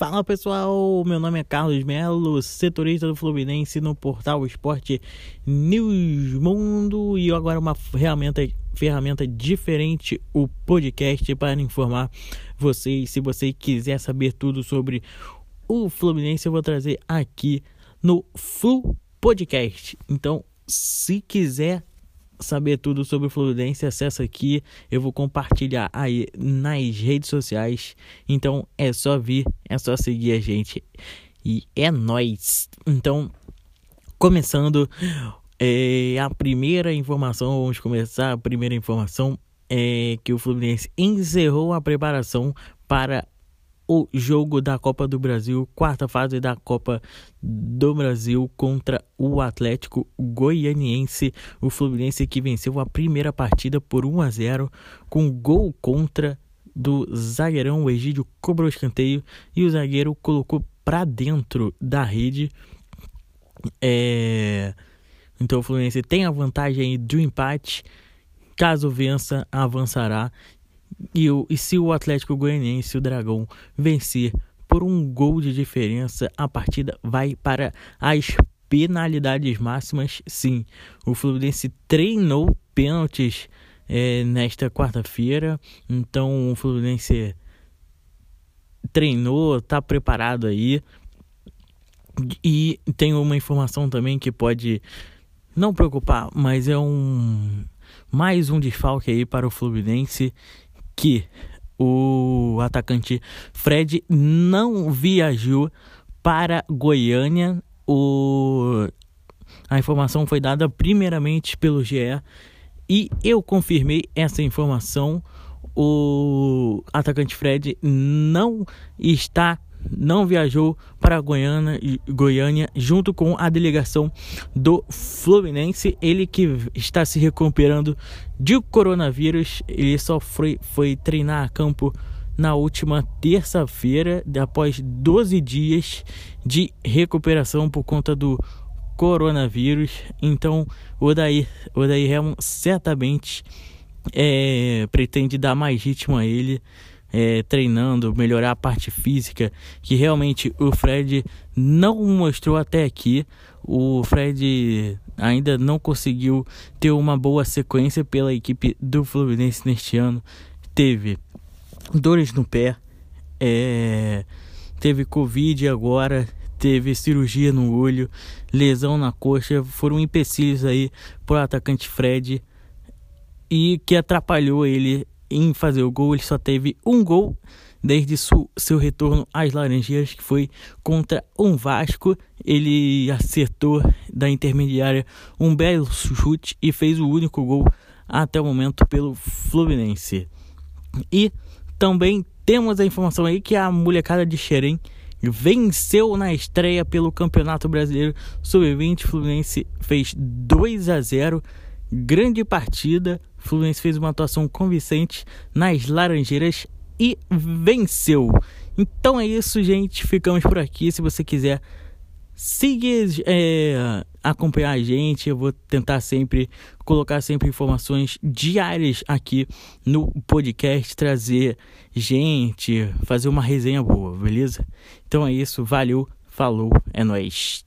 Fala pessoal, meu nome é Carlos Melo, setorista do Fluminense no portal Esporte News Mundo e agora uma ferramenta, ferramenta diferente, o podcast para informar vocês. Se você quiser saber tudo sobre o Fluminense, eu vou trazer aqui no Flu Podcast. Então, se quiser saber tudo sobre o Fluminense, acessa aqui. Eu vou compartilhar aí nas redes sociais. Então é só vir, é só seguir a gente. E é nós. Então, começando é, a primeira informação, vamos começar. A primeira informação é que o Fluminense encerrou a preparação para o jogo da Copa do Brasil, quarta fase da Copa do Brasil contra o Atlético Goianiense, o Fluminense que venceu a primeira partida por 1 a 0 com gol contra do zagueirão, o Egídio cobrou o escanteio e o zagueiro colocou para dentro da rede. É... Então o Fluminense tem a vantagem do empate. Caso vença, avançará e, o, e se o Atlético Goianiense, o Dragão, vencer por um gol de diferença, a partida vai para as penalidades máximas. Sim, o Fluminense treinou pênaltis é, nesta quarta-feira, então o Fluminense treinou, está preparado aí. E tem uma informação também que pode não preocupar, mas é um mais um desfalque aí para o Fluminense que o atacante Fred não viajou para Goiânia. O... A informação foi dada primeiramente pelo GE e eu confirmei essa informação. O atacante Fred não está não viajou para Goiânia, Goiânia junto com a delegação do Fluminense. Ele que está se recuperando de coronavírus, ele só foi, foi treinar a campo na última terça-feira, após 12 dias de recuperação por conta do coronavírus. Então, o Daí, o Daí Helmond certamente é, pretende dar mais ritmo a ele é, treinando, melhorar a parte física, que realmente o Fred não mostrou até aqui. O Fred ainda não conseguiu ter uma boa sequência pela equipe do Fluminense neste ano. Teve dores no pé, é, teve Covid agora, teve cirurgia no olho, lesão na coxa, foram empecilhos aí para o atacante Fred e que atrapalhou ele em fazer o gol. Ele só teve um gol desde seu retorno às Laranjeiras, que foi contra um Vasco. Ele acertou da intermediária um belo chute e fez o único gol até o momento pelo Fluminense. E também temos a informação aí que a molecada de Xerém venceu na estreia pelo Campeonato Brasileiro Sub-20. Fluminense fez 2 a 0 grande partida. O Fluminense fez uma atuação convincente nas Laranjeiras e venceu. Então é isso, gente. Ficamos por aqui. Se você quiser seguir, é, acompanhar a gente, eu vou tentar sempre colocar sempre informações diárias aqui no podcast, trazer gente, fazer uma resenha boa, beleza? Então é isso. Valeu, falou, é nóis.